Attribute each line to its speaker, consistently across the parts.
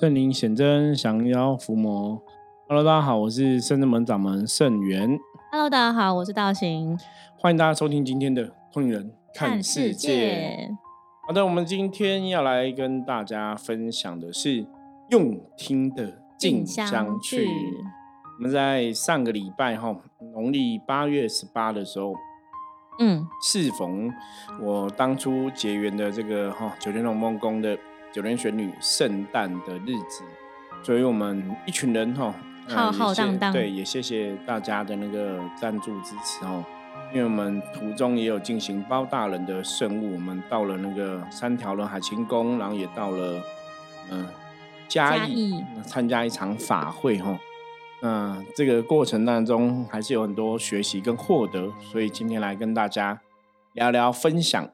Speaker 1: 圣灵显真，降妖伏魔。Hello，大家好，我是圣真门掌门圣元。
Speaker 2: Hello，大家好，我是道行。
Speaker 1: 欢迎大家收听今天的《通灵人看世界》。好的，我们今天要来跟大家分享的是用听的静香去。我们在上个礼拜哈，农历八月十八的时候，嗯，适逢我当初结缘的这个哈九天龙梦宫的。九天玄女圣诞的日子，所以我们一群人哈，
Speaker 2: 浩浩荡荡，
Speaker 1: 对，也谢谢大家的那个赞助支持哦。因为我们途中也有进行包大人的圣物，我们到了那个三条轮海清宫，然后也到了嗯嘉义参加一场法会哈。那这个过程当中还是有很多学习跟获得，所以今天来跟大家聊聊分享。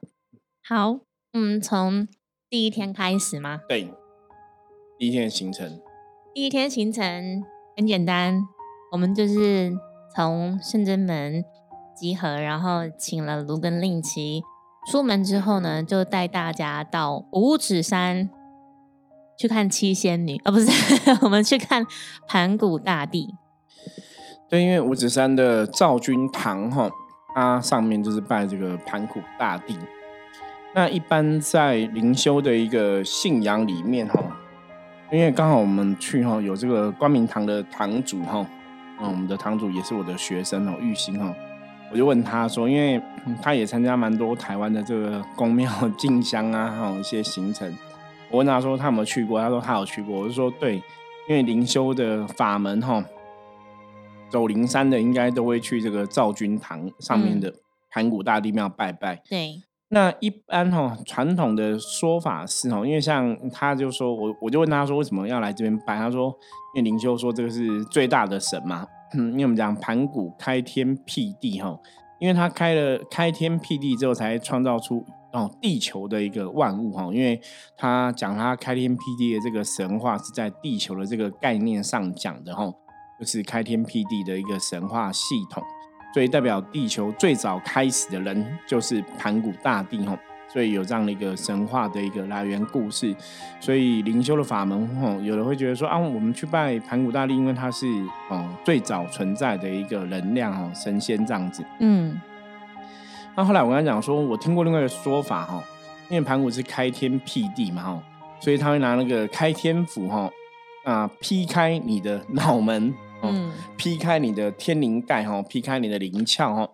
Speaker 2: 好，嗯，从。第一天开始吗？
Speaker 1: 对，第一天行程。
Speaker 2: 第一天行程很简单，我们就是从圣真门集合，然后请了卢根令旗。出门之后呢，就带大家到五指山去看七仙女，啊，不是，我们去看盘古大帝。
Speaker 1: 对，因为五指山的赵君堂哈，它上面就是拜这个盘古大帝。那一般在灵修的一个信仰里面哈，因为刚好我们去哈有这个光明堂的堂主哈，嗯，我们的堂主也是我的学生哦，玉兴哈，我就问他说，因为他也参加蛮多台湾的这个宫庙 进香啊，还有一些行程，我问他说他有没有去过，他说他有去过，我就说对，因为灵修的法门哈，走灵山的应该都会去这个赵君堂上面的盘古大帝庙拜拜，
Speaker 2: 对。
Speaker 1: 那一般哈传统的说法是哈，因为像他就说我我就问他说为什么要来这边拜？他说因为灵修说这个是最大的神嘛，因为我们讲盘古开天辟地哈，因为他开了开天辟地之后才创造出哦地球的一个万物哈，因为他讲他开天辟地的这个神话是在地球的这个概念上讲的哈，就是开天辟地的一个神话系统。所以代表地球最早开始的人就是盘古大帝吼，所以有这样的一个神话的一个来源故事。所以灵修的法门吼，有人会觉得说啊，我们去拜盘古大帝，因为他是哦最早存在的一个能量哦神仙这样子。嗯。那后来我跟他讲说，我听过另外一个说法哈，因为盘古是开天辟地嘛哈，所以他会拿那个开天斧哈啊劈开你的脑门。嗯，劈开你的天灵盖哈，劈开你的灵窍哈，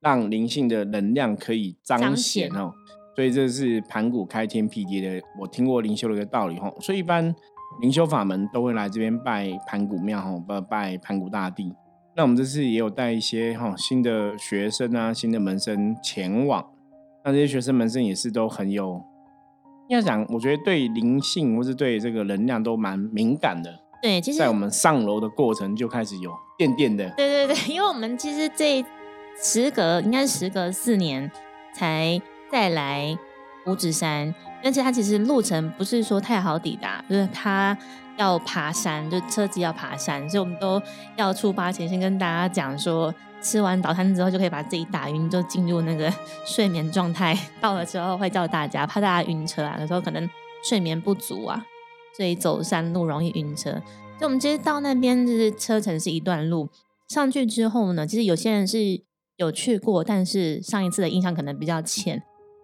Speaker 1: 让灵性的能量可以彰显哦。所以这是盘古开天辟地的，我听过灵修的一个道理哈。所以一般灵修法门都会来这边拜盘古庙哈，拜拜盘古大帝。那我们这次也有带一些哈新的学生啊，新的门生前往。那这些学生门生也是都很有，要讲我觉得对灵性或是对这个能量都蛮敏感的。
Speaker 2: 对，其实
Speaker 1: 在我们上楼的过程就开始有电电的。
Speaker 2: 对对对，因为我们其实这时隔应该是时隔四年才再来五指山，而且它其实路程不是说太好抵达，就是它要爬山，就车子要爬山，所以我们都要出发前先跟大家讲说，吃完早餐之后就可以把自己打晕，就进入那个 睡眠状态。到了之后会叫大家，怕大家晕车啊，有时候可能睡眠不足啊。所以走山路容易晕车，所以我们其实到那边就是车程是一段路。上去之后呢，其实有些人是有去过，但是上一次的印象可能比较浅。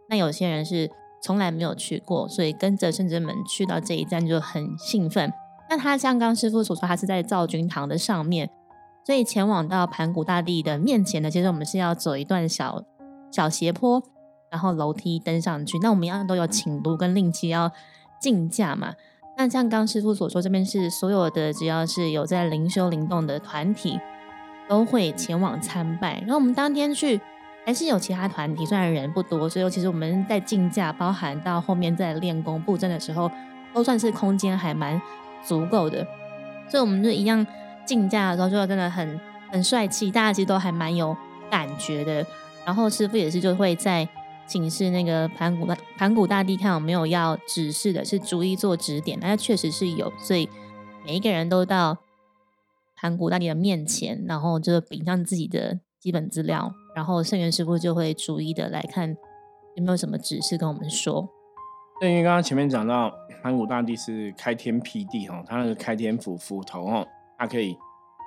Speaker 2: 那有些人是从来没有去过，所以跟着圣真门去到这一站就很兴奋。那他像刚师傅所说，他是在造君堂的上面，所以前往到盘古大帝的面前呢，其实我们是要走一段小小斜坡，然后楼梯登上去。那我们一样都有请读跟令旗要竞价嘛。那像刚师傅所说，这边是所有的只要是有在灵修灵动的团体，都会前往参拜。然后我们当天去，还是有其他团体，虽然人不多，所以其实我们在竞价，包含到后面在练功布阵的时候，都算是空间还蛮足够的。所以我们就一样竞价的时候，就真的很很帅气，大家其实都还蛮有感觉的。然后师傅也是就会在。请示那个盘古大盘古大帝，看有没有要指示的，是逐一做指点。那确实是有，所以每一个人都到盘古大帝的面前，然后就禀上自己的基本资料，然后圣元师傅就会逐一的来看有没有什么指示跟我们说。
Speaker 1: 对，因为刚刚前面讲到盘古大帝是开天辟地哈，他那个开天斧斧头哈，它可以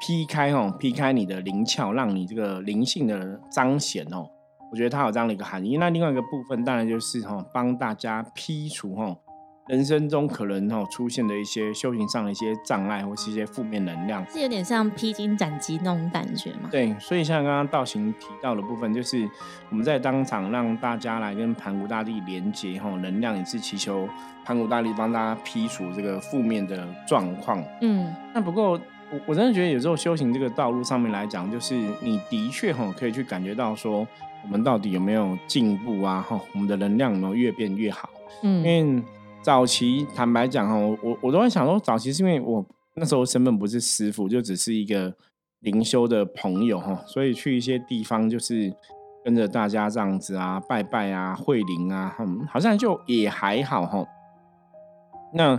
Speaker 1: 劈开哈，劈开你的灵窍，让你这个灵性的彰显哦。我觉得它有这样的一个含义。那另外一个部分当然就是哈，帮大家剔除哈。人生中可能哈出现的一些修行上的一些障碍，或是一些负面能量，
Speaker 2: 是有点像披荆斩棘那种感觉吗？
Speaker 1: 对，所以像刚刚道行提到的部分，就是我们在当场让大家来跟盘古大帝连接哈，能量也是祈求盘古大帝帮大家剔除这个负面的状况。嗯，那不过我我真的觉得有时候修行这个道路上面来讲，就是你的确哈可以去感觉到说，我们到底有没有进步啊？哈，我们的能量有没有越变越好？嗯，因为。早期坦白讲哈，我我都在想说，早期是因为我那时候身份不是师傅，就只是一个灵修的朋友哈，所以去一些地方就是跟着大家这样子啊，拜拜啊，会灵啊，嗯，好像就也还好哈。那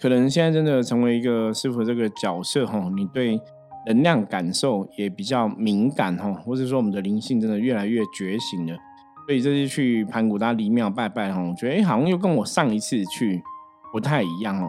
Speaker 1: 可能现在真的成为一个师傅这个角色哈，你对能量感受也比较敏感哈，或者说我们的灵性真的越来越觉醒了。所以这次去盘古大帝庙拜拜哈，我觉得哎，好像又跟我上一次去不太一样哦。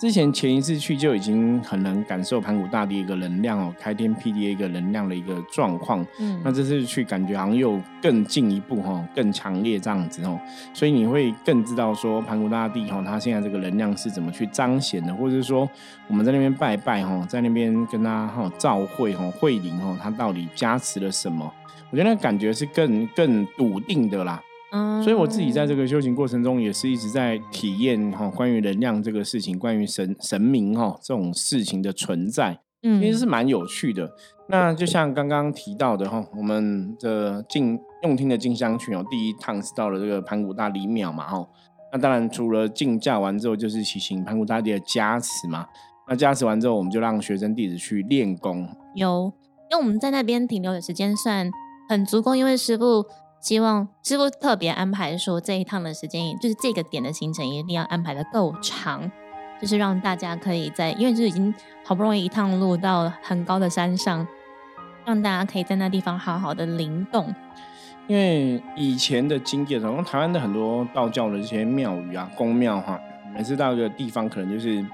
Speaker 1: 之前前一次去就已经很能感受盘古大帝一个能量哦，开天辟地一个能量的一个状况。嗯，那这次去感觉好像又更进一步哈，更强烈这样子哦。所以你会更知道说盘古大帝哈，他现在这个能量是怎么去彰显的，或者是说我们在那边拜拜哈，在那边跟他哈召会哈会灵哈，他到底加持了什么？我觉得那感觉是更更笃定的啦，嗯，所以我自己在这个修行过程中也是一直在体验哈，关于能量这个事情，关于神神明哈这种事情的存在，嗯，其实是蛮有趣的。那就像刚刚提到的哈，我们的进用听的进香群哦，第一趟是到了这个盘古大帝庙嘛哦，那当然除了进驾完之后，就是祈请盘古大帝的加持嘛。那加持完之后，我们就让学生弟子去练功。
Speaker 2: 有，因为我们在那边停留的时间算。很足够，因为师傅希望师傅特别安排说这一趟的时间，就是这个点的行程一定要安排的够长，就是让大家可以在，因为就已经好不容易一趟路到很高的山上，让大家可以在那地方好好的灵动。
Speaker 1: 因为以前的经验，好像台湾的很多道教的这些庙宇啊、宫庙哈，每次到一个地方，可能就是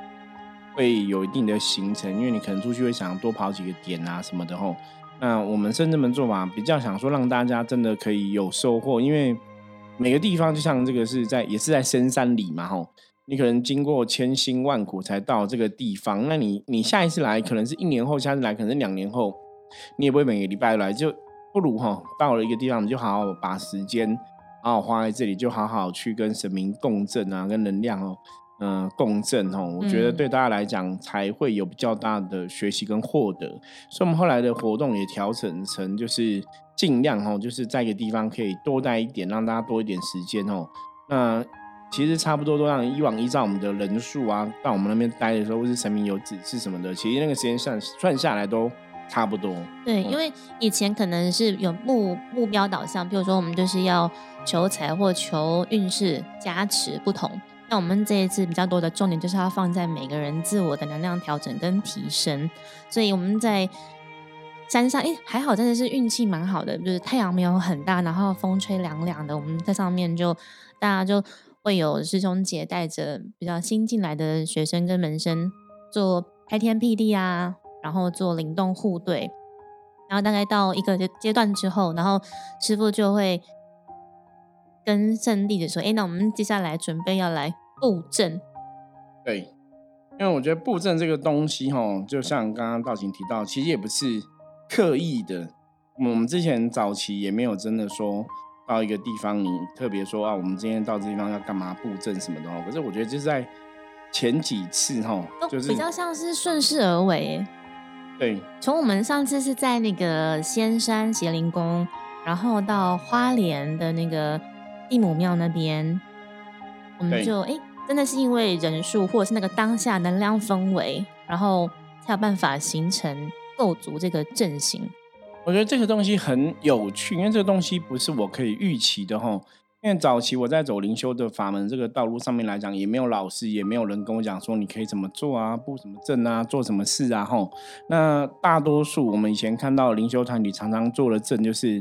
Speaker 1: 会有一定的行程，因为你可能出去会想多跑几个点啊什么的吼。那我们深圳门做法比较想说，让大家真的可以有收获，因为每个地方就像这个是在也是在深山里嘛，吼，你可能经过千辛万苦才到这个地方，那你你下一次来可能是一年后，下次来可能是两年后，你也不会每个礼拜来，就不如哈到了一个地方，你就好好把时间好好花在这里，就好好去跟神明共振啊，跟能量哦。嗯，共振哦，我觉得对大家来讲才会有比较大的学习跟获得，所以我们后来的活动也调整成就是尽量哦，就是在一个地方可以多待一点，让大家多一点时间哦。那其实差不多都让以往依照我们的人数啊，到我们那边待的时候，或是神明有指示什么的，其实那个时间算算下来都差不多。
Speaker 2: 对，因为以前可能是有目目标导向，比如说我们就是要求财或求运势加持不同。那我们这一次比较多的重点就是要放在每个人自我的能量调整跟提升，所以我们在山上，哎，还好真的是运气蛮好的，就是太阳没有很大，然后风吹凉凉的，我们在上面就大家就会有师兄姐带着比较新进来的学生跟门生做开天辟地啊，然后做灵动护队，然后大概到一个阶段之后，然后师傅就会。跟圣弟子说：“哎，那我们接下来准备要来布阵。
Speaker 1: 对，因为我觉得布阵这个东西，哈，就像刚刚道行提到，其实也不是刻意的。我们之前早期也没有真的说到一个地方，你特别说啊，我们今天到这地方要干嘛布阵什么的。可是我觉得就是在前几次，哈，就是
Speaker 2: 比较像是顺势而为。
Speaker 1: 对，
Speaker 2: 从我们上次是在那个仙山邪灵宫，然后到花莲的那个。地母庙那边，我们就哎，真的是因为人数或者是那个当下能量氛围，然后才有办法形成构筑这个阵型。
Speaker 1: 我觉得这个东西很有趣，因为这个东西不是我可以预期的哈。因为早期我在走灵修的法门这个道路上面来讲，也没有老师，也没有人跟我讲说你可以怎么做啊，布什么阵啊，做什么事啊，吼。那大多数我们以前看到灵修团体常常做的阵，就是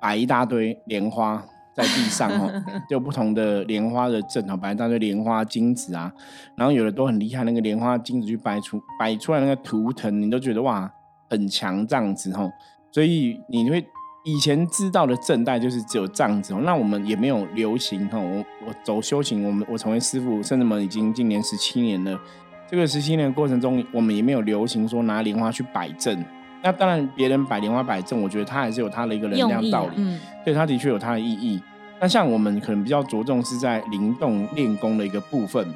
Speaker 1: 摆一大堆莲花。在地上哦，就有不同的莲花的阵哦，摆一大堆莲花金子啊，然后有的都很厉害，那个莲花金子去摆出摆出来那个图腾，你都觉得哇很强这样子哦，所以你会以前知道的正代就是只有这样子哦，那我们也没有流行哈，我我走修行，我们我成为师傅，甚至们已经今年十七年了，这个十七年的过程中，我们也没有流行说拿莲花去摆阵。那当然，别人摆莲花摆正，我觉得它还是有它的一个能量道理，
Speaker 2: 嗯，
Speaker 1: 对，它的确有它的意义。那像我们可能比较着重是在灵动练功的一个部分，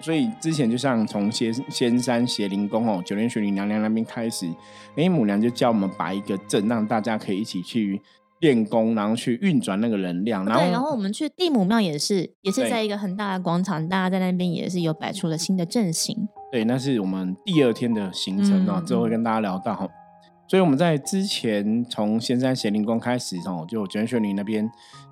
Speaker 1: 所以之前就像从仙仙山邪灵宫哦，九莲玄女娘娘那边开始，哎，母娘就教我们摆一个阵，让大家可以一起去练功，然后去运转那个能量。
Speaker 2: 对，然后我们去地母庙也是，也是在一个很大的广场，大家在那边也是有摆出了新的阵型。
Speaker 1: 对，那是我们第二天的行程哦，之后会跟大家聊到哈。所以我们在之前从仙山贤灵宫开始哦，就卷玄女那边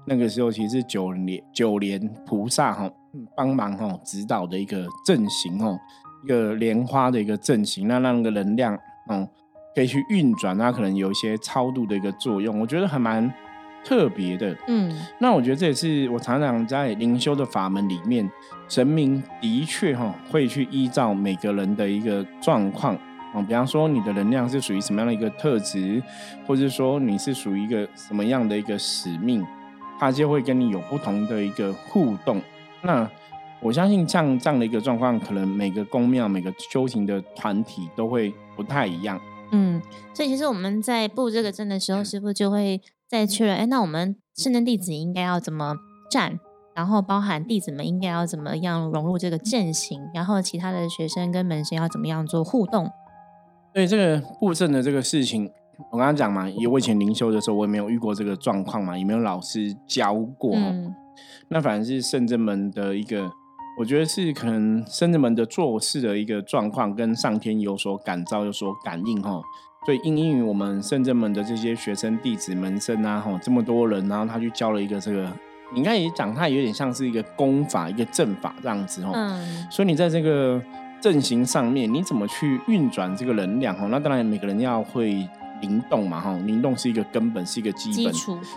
Speaker 1: 那个时候其实是九莲九莲菩萨哈帮忙哈指导的一个阵型哦，一个莲花的一个阵型，那让那个能量哦可以去运转，那可能有一些超度的一个作用，我觉得还蛮特别的。嗯，那我觉得这也是我常常在灵修的法门里面。神明的确哈会去依照每个人的一个状况啊，比方说你的能量是属于什么样的一个特质，或者说你是属于一个什么样的一个使命，他就会跟你有不同的一个互动。那我相信像这样的一个状况，可能每个宫庙、每个修行的团体都会不太一样。
Speaker 2: 嗯，所以其实我们在布这个阵的时候，师傅就会再确认，哎，那我们圣真弟子应该要怎么站？然后包含弟子们应该要怎么样融入这个阵型，然后其他的学生跟门生要怎么样做互动。
Speaker 1: 对这个布阵的这个事情，我刚刚讲嘛，因为我以前灵修的时候，我也没有遇过这个状况嘛，也没有老师教过。那反正是圣正门的一个，我觉得是可能圣正门的做事的一个状况，跟上天有所感召、有所感应哈。所以因应于我们圣正门的这些学生弟子门生啊，吼，这么多人，然后他去教了一个这个。你应该也讲，他有点像是一个功法、一个阵法这样子哦。嗯。所以你在这个阵型上面，你怎么去运转这个能量哦？那当然每个人要会灵动嘛哈，灵动是一个根本，是一个基本。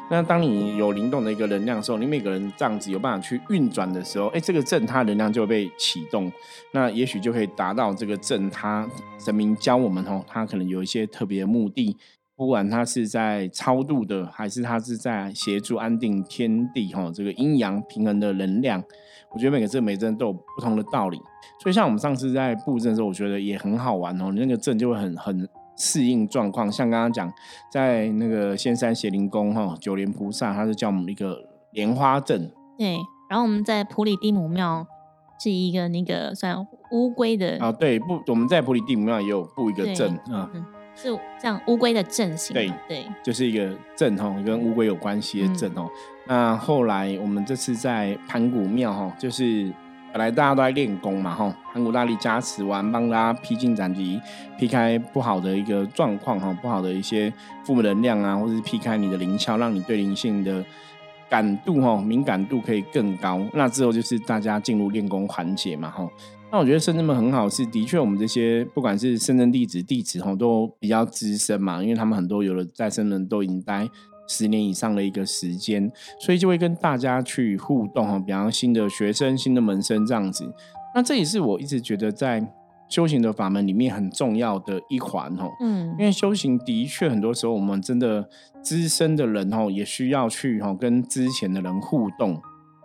Speaker 1: 那当你有灵动的一个能量的时候，你每个人这样子有办法去运转的时候，哎，这个阵它能量就会被启动，那也许就可以达到这个阵它神明教我们哦，它可能有一些特别的目的。不管它是在超度的，还是它是在协助安定天地哈，这个阴阳平衡的能量，我觉得每个阵每阵都有不同的道理。所以像我们上次在布阵的时候，我觉得也很好玩哦。你那个阵就会很很适应状况，像刚刚讲在那个仙山邪灵宫哈，九莲菩萨他是叫我们一个莲花阵。
Speaker 2: 对，然后我们在普里蒂姆庙是一个那个算乌龟的
Speaker 1: 啊，对，布我们在普里蒂姆庙也有布一个阵啊。
Speaker 2: 是像乌龟的阵型，对对，
Speaker 1: 就是一个阵哈，跟乌龟有关系的阵哦。那后来我们这次在盘古庙哈，就是本来大家都在练功嘛哈，盘古大力加持完，帮大家劈荆斩棘，劈开不好的一个状况哈，不好的一些负面能量啊，或者是劈开你的灵窍，让你对灵性的感度哈敏感度可以更高。那之后就是大家进入练功环节嘛哈。那我觉得深圳们很好，是的确我们这些不管是深圳弟子弟子哈，都比较资深嘛，因为他们很多有的在深圳都已经待十年以上的一个时间，所以就会跟大家去互动哈，比方新的学生、新的门生这样子。那这也是我一直觉得在修行的法门里面很重要的一环哦，嗯，因为修行的确很多时候我们真的资深的人哦，也需要去哈跟之前的人互动，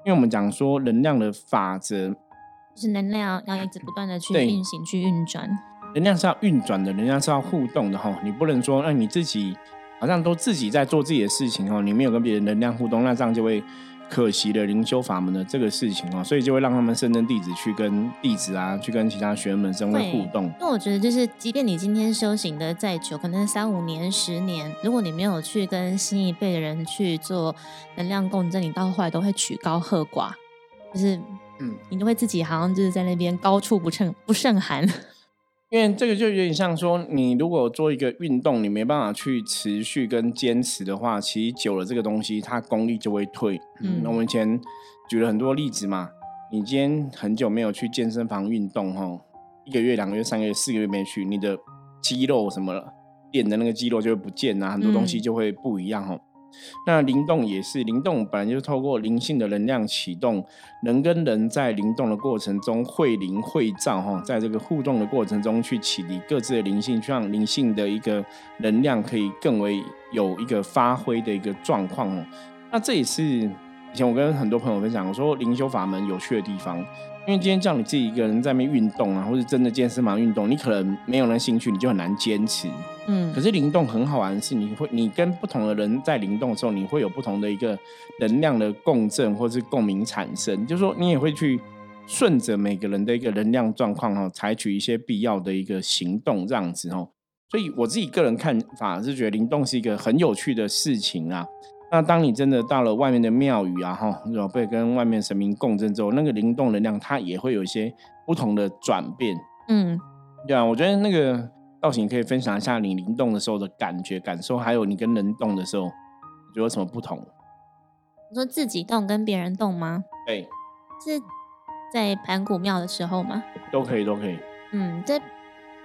Speaker 1: 因为我们讲说能量的法则。
Speaker 2: 就是能量要一直不断的去运行、去运转，
Speaker 1: 能量是要运转的，能量是要互动的哈。你不能说，让你自己好像都自己在做自己的事情哦，你没有跟别人能量互动，那这样就会可惜了灵修法门的这个事情哦。所以就会让他们圣真弟子去跟弟子啊，去跟其他学员们生会互动。
Speaker 2: 那我觉得就是，即便你今天修行的再久，可能三五年、十年，如果你没有去跟新一辈的人去做能量共振，你到后来都会曲高和寡，就是。嗯，你都会自己好像就是在那边高处不胜不胜寒，
Speaker 1: 因为这个就有点像说，你如果做一个运动，你没办法去持续跟坚持的话，其实久了这个东西它功力就会退。嗯，那我们以前举了很多例子嘛，你今天很久没有去健身房运动哈，一个月、两个月、三个月、四个月没去，你的肌肉什么了练的那个肌肉就会不见啊，很多东西就会不一样哈。那灵动也是，灵动本来就是透过灵性的能量启动，人跟人在灵动的过程中会灵会照哈，在这个互动的过程中去启迪各自的灵性，去让灵性的一个能量可以更为有一个发挥的一个状况。那这也是以前我跟很多朋友分享，我说灵修法门有趣的地方。因为今天叫你自己一个人在那边运动啊，或者真的健身房运动，你可能没有那兴趣，你就很难坚持。嗯，可是灵动很好玩的是，你会你跟不同的人在灵动的时候，你会有不同的一个能量的共振或是共鸣产生，就是说你也会去顺着每个人的一个能量状况哦，采取一些必要的一个行动这样子哦。所以我自己个人看法是觉得灵动是一个很有趣的事情啊。那当你真的到了外面的庙宇啊，哈，有被跟外面神明共振之后，那个灵动能量它也会有一些不同的转变。嗯，对啊，我觉得那个道行可以分享一下你灵动的时候的感觉、感受，还有你跟人动的时候，觉得有什么不同？
Speaker 2: 你说自己动跟别人动吗？
Speaker 1: 对，
Speaker 2: 是在盘古庙的时候吗？
Speaker 1: 都可以，都可以。
Speaker 2: 嗯，在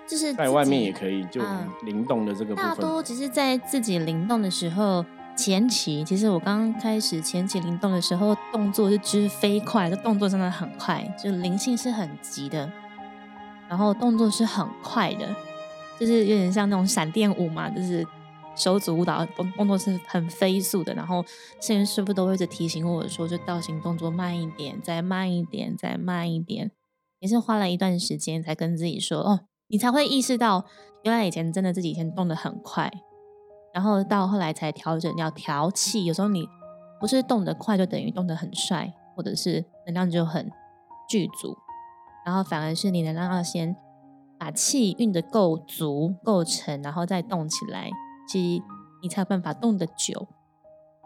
Speaker 2: 就是
Speaker 1: 在外面也可以，就灵动的这个部分。大
Speaker 2: 多只是在自己灵动的时候。前期其实我刚开始前期灵动的时候，动作是之飞快，这动作真的很快，就灵性是很急的，然后动作是很快的，就是有点像那种闪电舞嘛，就是手指舞蹈动动作是很飞速的。然后摄影师傅都会一直提醒我说，就倒行动作慢一点，再慢一点，再慢一点，也是花了一段时间才跟自己说，哦，你才会意识到，原来以前真的自己以前动得很快。然后到后来才调整，要调气。有时候你不是动得快，就等于动得很帅，或者是能量就很具足。然后反而是你能量要先把气运得够足、够沉，然后再动起来，其实你才有办法动得久。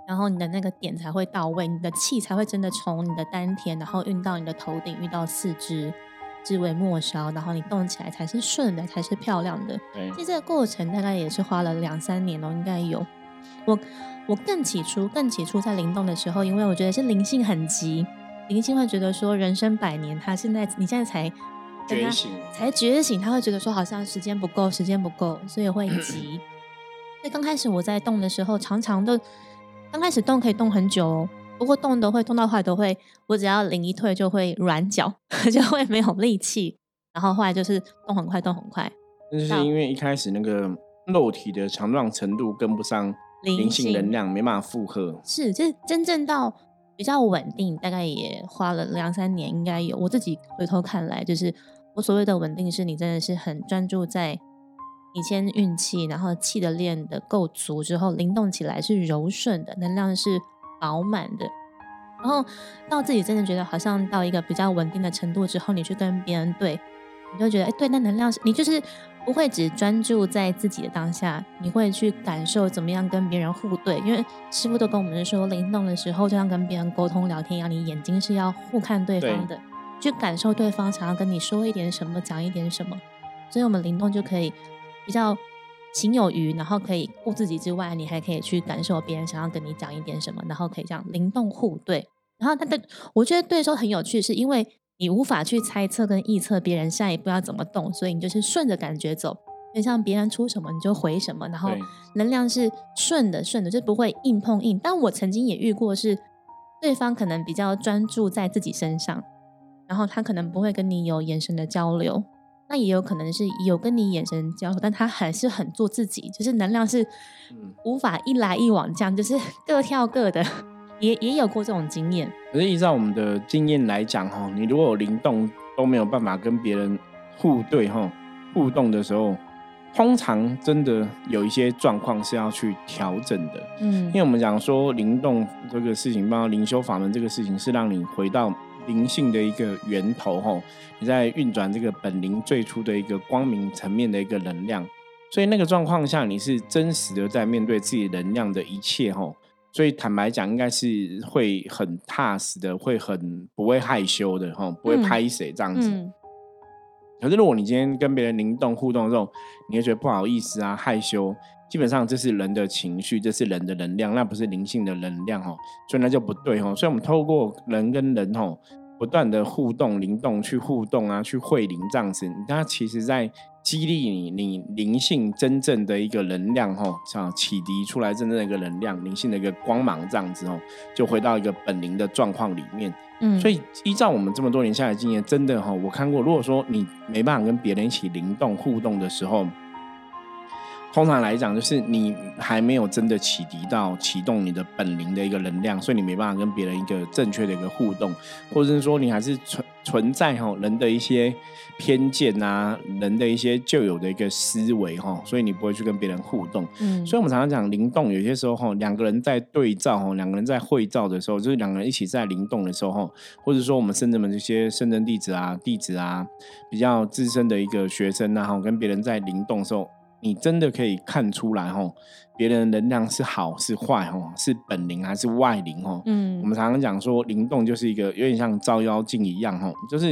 Speaker 2: 然后你的那个点才会到位，你的气才会真的从你的丹田，然后运到你的头顶，运到四肢。至为末梢，然后你动起来才是顺的，才是漂亮的。其实这个过程大概也是花了两三年哦，应该有。我我更起初更起初在灵动的时候，因为我觉得是灵性很急，灵性会觉得说人生百年，他现在你现在才
Speaker 1: 觉醒，
Speaker 2: 才觉醒，他会觉得说好像时间不够，时间不够，所以会急。所以刚开始我在动的时候，常常都刚开始动可以动很久哦。不过动都会动到坏都会，我只要灵一退就会软脚，就会没有力气。然后后来就是动很快，动很快。
Speaker 1: 那就是因为一开始那个肉体的强壮程度跟不上灵性能量，没办法负荷。
Speaker 2: 是，就是真正到比较稳定，大概也花了两三年，应该有。我自己回头看来，就是我所谓的稳定，是你真的是很专注在你先运气，然后气的练的够足之后，灵动起来是柔顺的，能量是。饱满的，然后到自己真的觉得好像到一个比较稳定的程度之后，你去跟别人对，你就觉得哎，对，那能量是你就是不会只专注在自己的当下，你会去感受怎么样跟别人互对。因为师傅都跟我们说，灵动的时候就像跟别人沟通聊天一样，你眼睛是要互看对方的，去感受对方想要跟你说一点什么，讲一点什么。所以我们灵动就可以比较。情有余，然后可以顾自己之外，你还可以去感受别人想要跟你讲一点什么，然后可以这样灵动互对。然后他的，我觉得对说很有趣，是因为你无法去猜测跟臆测别人下一步要怎么动，所以你就是顺着感觉走。就像别人出什么你就回什么，然后能量是顺的，顺的就不会硬碰硬。但我曾经也遇过是对方可能比较专注在自己身上，然后他可能不会跟你有眼神的交流。那也有可能是有跟你眼神交流，但他还是很做自己，就是能量是无法一来一往这样，就是 各跳各的，也也有过这种经验。
Speaker 1: 可是依照我们的经验来讲哈，你如果有灵动都没有办法跟别人互对哈互动的时候，通常真的有一些状况是要去调整的。嗯，因为我们讲说灵动这个事情，包括灵修法门这个事情，是让你回到。灵性的一个源头，吼，你在运转这个本灵最初的一个光明层面的一个能量，所以那个状况下，你是真实的在面对自己能量的一切，吼，所以坦白讲，应该是会很踏实的，会很不会害羞的，吼，不会拍谁这样子。可是如果你今天跟别人灵动互动的时候，你会觉得不好意思啊，害羞。基本上这是人的情绪，这是人的能量，那不是灵性的能量哦，所以那就不对哦。所以我们透过人跟人哦，不断的互动、灵动去互动啊，去会灵这样子，它其实在激励你，你灵性真正的一个能量哦，像启迪出来真正的一个能量，灵性的一个光芒这样子哦，就回到一个本灵的状况里面。嗯，所以依照我们这么多年下来经验，真的哈，我看过，如果说你没办法跟别人一起灵动互动的时候。通常来讲，就是你还没有真的启迪到启动你的本灵的一个能量，所以你没办法跟别人一个正确的一个互动，或者是说你还是存存在哈人的一些偏见啊，人的一些旧有的一个思维哈，所以你不会去跟别人互动。嗯，所以我们常常讲灵动，有些时候哈两个人在对照哈，两个人在会照的时候，就是两个人一起在灵动的时候哈，或者说我们圣人们这些圣人弟子啊、弟子啊，比较资深的一个学生啊，哈，跟别人在灵动的时候。你真的可以看出来哦，别人能量是好是坏哦，是本灵还是外灵哦？嗯，我们常常讲说灵动就是一个有点像照妖镜一样哦，就是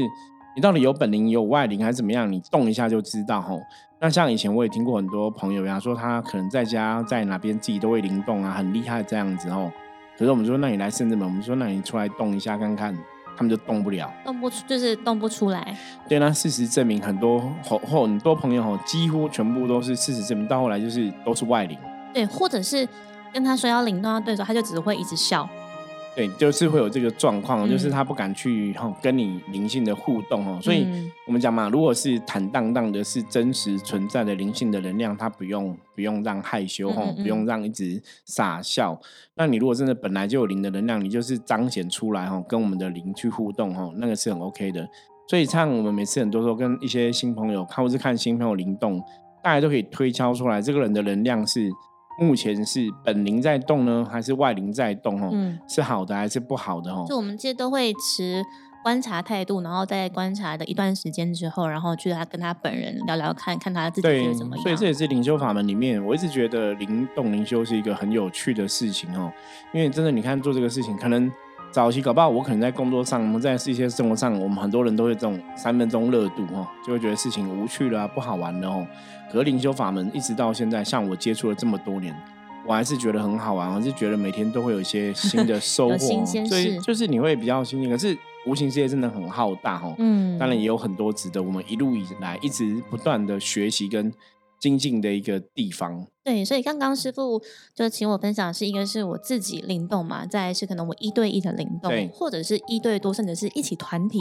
Speaker 1: 你到底有本灵有外灵还是怎么样，你动一下就知道哦。那像以前我也听过很多朋友呀说他可能在家在哪边自己都会灵动啊，很厉害这样子哦。可是我们说那你来深圳门，我们说那你出来动一下看看。他们就动不了，
Speaker 2: 动不出，就是动不出来。
Speaker 1: 对，那事实证明，很多后后很多朋友吼，几乎全部都是事实证明，到后来就是都是外领。
Speaker 2: 对，或者是跟他说要领动要对手，他就只会一直笑。
Speaker 1: 对，就是会有这个状况，就是他不敢去哈跟你灵性的互动哦，所以我们讲嘛，如果是坦荡荡的，是真实存在的灵性的能量，他不用不用让害羞哈，不用让一直傻笑。那你如果真的本来就有灵的能量，你就是彰显出来哈，跟我们的灵去互动哈，那个是很 OK 的。所以像我们每次很多时候跟一些新朋友看或是看新朋友灵动，大家都可以推敲出来，这个人的能量是。目前是本灵在动呢，还是外灵在动？哦，是好的还是不好的？哦，
Speaker 2: 就我们这些都会持观察态度，然后在观察的一段时间之后，然后去他跟他本人聊聊看，看他自己觉得怎么样。
Speaker 1: 所以这也是灵修法门里面，我一直觉得灵动灵修是一个很有趣的事情哦。因为真的，你看做这个事情，可能早期搞不好，我可能在工作上，我们在一些生活上，我们很多人都会这种三分钟热度哦，就会觉得事情无趣了，不好玩了哦。可灵修法门一直到现在，像我接触了这么多年，我还是觉得很好玩，我是觉得每天都会有一些新的 收获，
Speaker 2: 所
Speaker 1: 以就是你会比较新鲜。可是无形世界真的很浩大哦，嗯，当然也有很多值得我们一路以来一直不断的学习跟精进的一个地方。
Speaker 2: 对，所以刚刚师傅就请我分享，是一个是我自己灵动嘛，再是可能我一对一的灵动，或者是一对多，甚至是一起团体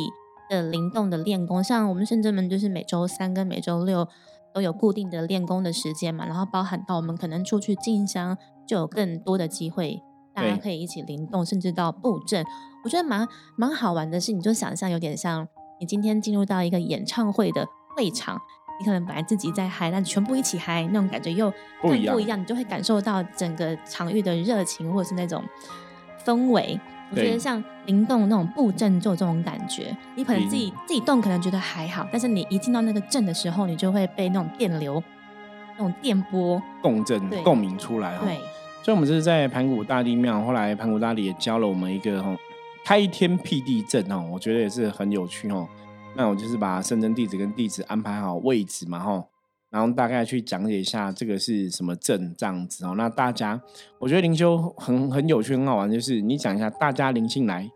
Speaker 2: 的灵动的练功。像我们深圳们就是每周三跟每周六。都有固定的练功的时间嘛，然后包含到我们可能出去进香，就有更多的机会，大家可以一起灵动，甚至到布阵。我觉得蛮蛮好玩的是，你就想象有点像你今天进入到一个演唱会的会场，你可能本来自己在嗨，但全部一起嗨，那种感觉又
Speaker 1: 不一样，
Speaker 2: 不一样，你就会感受到整个场域的热情或者是那种氛围。我觉得像灵动那种布阵就有这种感觉，你可能自己自己动可能觉得还好，但是你一进到那个阵的时候，你就会被那种电流、那种电波
Speaker 1: 共振、共鸣出来。
Speaker 2: 对，
Speaker 1: 所以我们这是在盘古大帝庙，后来盘古大帝也教了我们一个哈开天辟地阵哦，我觉得也是很有趣哦。那我就是把圣真地址跟地址安排好位置嘛吼。然后大概去讲解一下这个是什么镇这样子哦。那大家，我觉得灵修很很有趣很好玩，就是你讲一下，大家灵性来，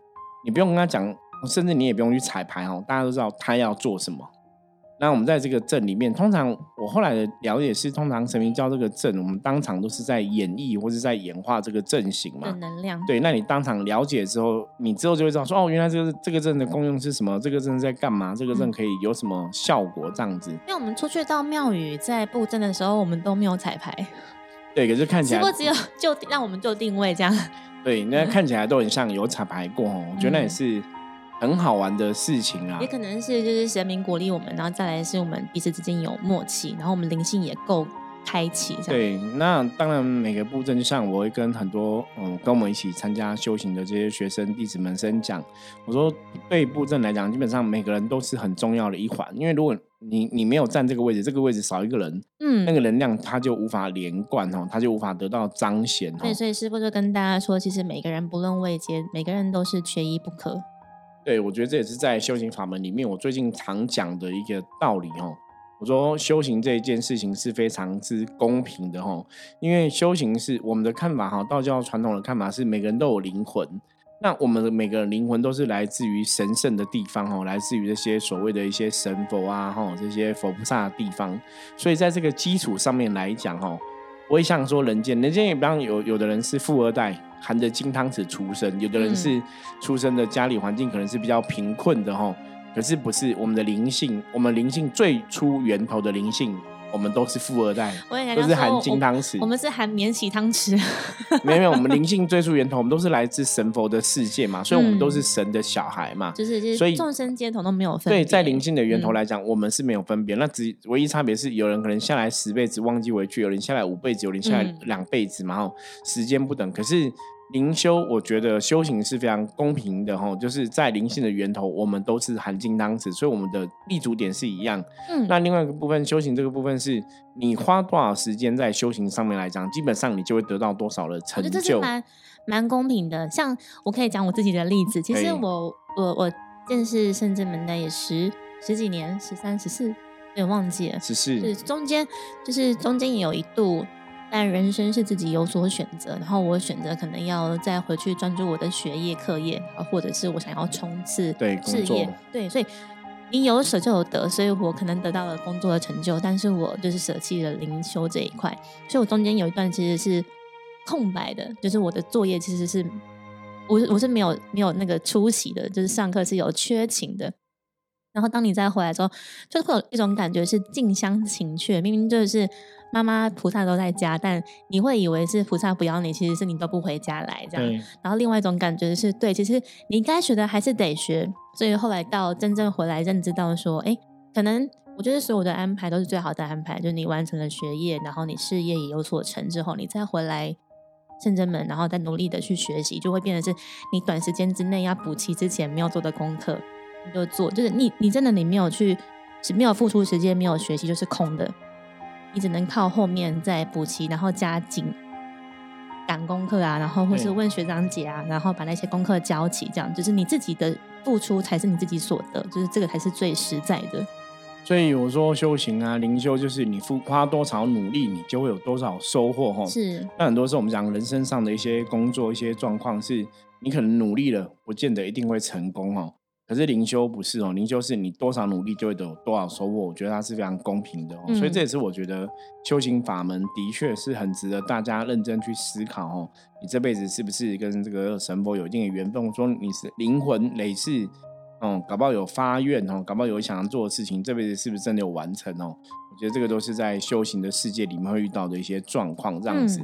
Speaker 1: 你不用跟他讲，甚至你也不用去彩排哦，大家都知道他要做什么。那我们在这个阵里面，通常我后来的了解是，通常神明教这个阵，我们当场都是在演绎或者在演化这个阵型嘛。
Speaker 2: 能量。
Speaker 1: 对，那你当场了解之后，你之后就会知道说，哦，原来这个这个阵的功用是什么？这个阵在干嘛？这个阵可以有什么效果？这样子。
Speaker 2: 因为我们出去到庙宇在布阵的时候，我们都没有彩排。
Speaker 1: 对，可是看起来。
Speaker 2: 不过只有就让我们就定位这样。
Speaker 1: 对，那看起来都很像有彩排过哦。我觉得那也是。很好玩的事情啊，
Speaker 2: 也可能是就是神明鼓励我们，然后再来是我们彼此之间有默契，然后我们灵性也够开启。
Speaker 1: 对，那当然每个步阵，就像我会跟很多嗯跟我们一起参加修行的这些学生弟子们先讲，我说对步阵来讲，基本上每个人都是很重要的一环，因为如果你你没有站这个位置，这个位置少一个人，嗯，那个能量它就无法连贯哦，它就无法得到彰显。
Speaker 2: 对，所以师傅就跟大家说，其实每个人不论位阶，每个人都是缺一不可。
Speaker 1: 对，我觉得这也是在修行法门里面，我最近常讲的一个道理哦。我说修行这一件事情是非常之公平的哈，因为修行是我们的看法哈，道教传统的看法是每个人都有灵魂，那我们的每个灵魂都是来自于神圣的地方哦，来自于这些所谓的一些神佛啊，哈，这些佛菩萨的地方。所以在这个基础上面来讲，哈，不会像说人间，人间也比方有有的人是富二代，含着金汤匙出生；有的人是出生的家里环境可能是比较贫困的，哈。可是不是我们的灵性，我们灵性最初源头的灵性。我们都是富二代，都是含金汤匙。
Speaker 2: 我们是含免洗汤匙。
Speaker 1: 没有没有，我们灵性追溯源头，我们都是来自神佛的世界嘛，所以我们都是神的小孩嘛。
Speaker 2: 就是，
Speaker 1: 所以
Speaker 2: 众生皆同都没有分。
Speaker 1: 对，在灵性的源头来讲，我们是没有分别。那只唯一差别是，有人可能下来十辈子忘记回去，有人下来五辈子，有人下来两辈子嘛，哈，时间不等。可是。灵修，我觉得修行是非常公平的哈，就是在灵性的源头，我们都是含金汤匙，所以我们的立足点是一样。嗯，那另外一个部分，修行这个部分是你花多少时间在修行上面来讲，基本上你就会得到多少的成就。
Speaker 2: 这是蛮蛮公平的。像我可以讲我自己的例子，其实我我我认识圣智门的也十十几年，十三十四，有点忘记了。
Speaker 1: 十四，
Speaker 2: 是中间就是中间也有一度。但人生是自己有所选择，然后我选择可能要再回去专注我的学业、课业啊，或者是我想要冲刺对事业。对，所以你有舍就有得，所以我可能得到了工作的成就，但是我就是舍弃了灵修这一块，所以我中间有一段其实是空白的，就是我的作业其实是我我是没有没有那个出席的，就是上课是有缺勤的。然后当你再回来之后，就会有一种感觉是近乡情怯，明明就是。妈妈菩萨都在家，但你会以为是菩萨不要你，其实是你都不回家来这样。然后另外一种感觉是对，其实你该学的还是得学。所以后来到真正回来认知到说，哎，可能我觉得所有的安排都是最好的安排。就是你完成了学业，然后你事业也有所成之后，你再回来圣真门，然后再努力的去学习，就会变得是你短时间之内要补齐之前没有做的功课，你就做。就是你你真的你没有去，没有付出时间，没有学习，就是空的。你只能靠后面再补齐，然后加紧赶功课啊，然后或是问学长姐啊，然后把那些功课交齐，这样就是你自己的付出才是你自己所得，就是这个才是最实在的。
Speaker 1: 所以我说修行啊，灵修就是你付花多少努力，你就会有多少收获哈。
Speaker 2: 是。
Speaker 1: 那很多时候我们讲人生上的一些工作、一些状况，是你可能努力了，不见得一定会成功哦。可是灵修不是哦，灵修是你多少努力就会有多少收获，我觉得它是非常公平的哦，所以这也是我觉得修行法门的确是很值得大家认真去思考哦。你这辈子是不是跟这个神佛有一定的缘分？我说你是灵魂累世，哦，搞不好有发愿哦，搞不好有想要做的事情，这辈子是不是真的有完成哦？我觉得这个都是在修行的世界里面会遇到的一些状况，这样子。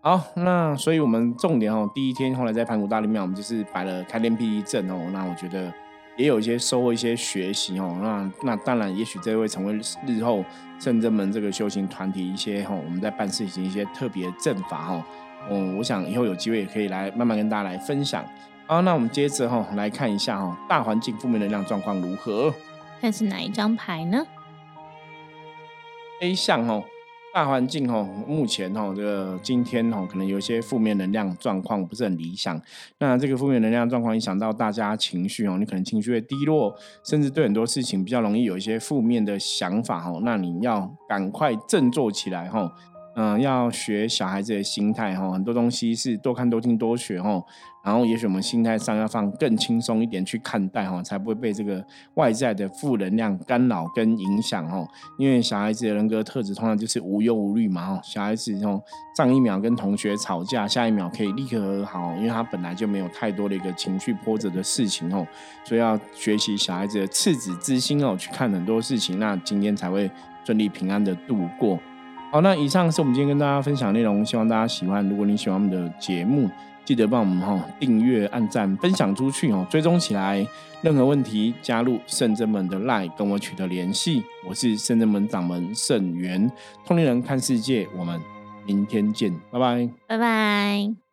Speaker 1: 好，那所以我们重点哦，第一天后来在盘古大灵庙，我们就是摆了开天辟地阵哦，那我觉得。也有一些收获、一些学习哦。那那当然，也许这会成为日后圣真门这个修行团体一些哈，我们在办事情一些特别阵法哈。嗯，我想以后有机会也可以来慢慢跟大家来分享。好，那我们接着哈来看一下哈，大环境负面能量状况如何？
Speaker 2: 看是哪一张牌呢
Speaker 1: ？A 项哦。大环境哦，目前哦，这个今天哦，可能有一些负面能量状况不是很理想。那这个负面能量状况影响到大家情绪哦，你可能情绪会低落，甚至对很多事情比较容易有一些负面的想法哦。那你要赶快振作起来哈。嗯，要学小孩子的心态哈，很多东西是多看多听多学哈。然后，也许我们心态上要放更轻松一点去看待哈，才不会被这个外在的负能量干扰跟影响哈。因为小孩子的人格特质通常就是无忧无虑嘛哈。小孩子哦，上一秒跟同学吵架，下一秒可以立刻和好，因为他本来就没有太多的一个情绪波折的事情哦。所以要学习小孩子的赤子之心哦，去看很多事情，那今天才会顺利平安的度过。好，那以上是我们今天跟大家分享内容，希望大家喜欢。如果你喜欢我们的节目，记得帮我们哈订阅、按赞、分享出去哦，追踪起来。任何问题，加入圣真门的 LINE 跟我取得联系。我是圣真门掌门圣元，通灵人看世界，我们明天见，拜拜，
Speaker 2: 拜拜。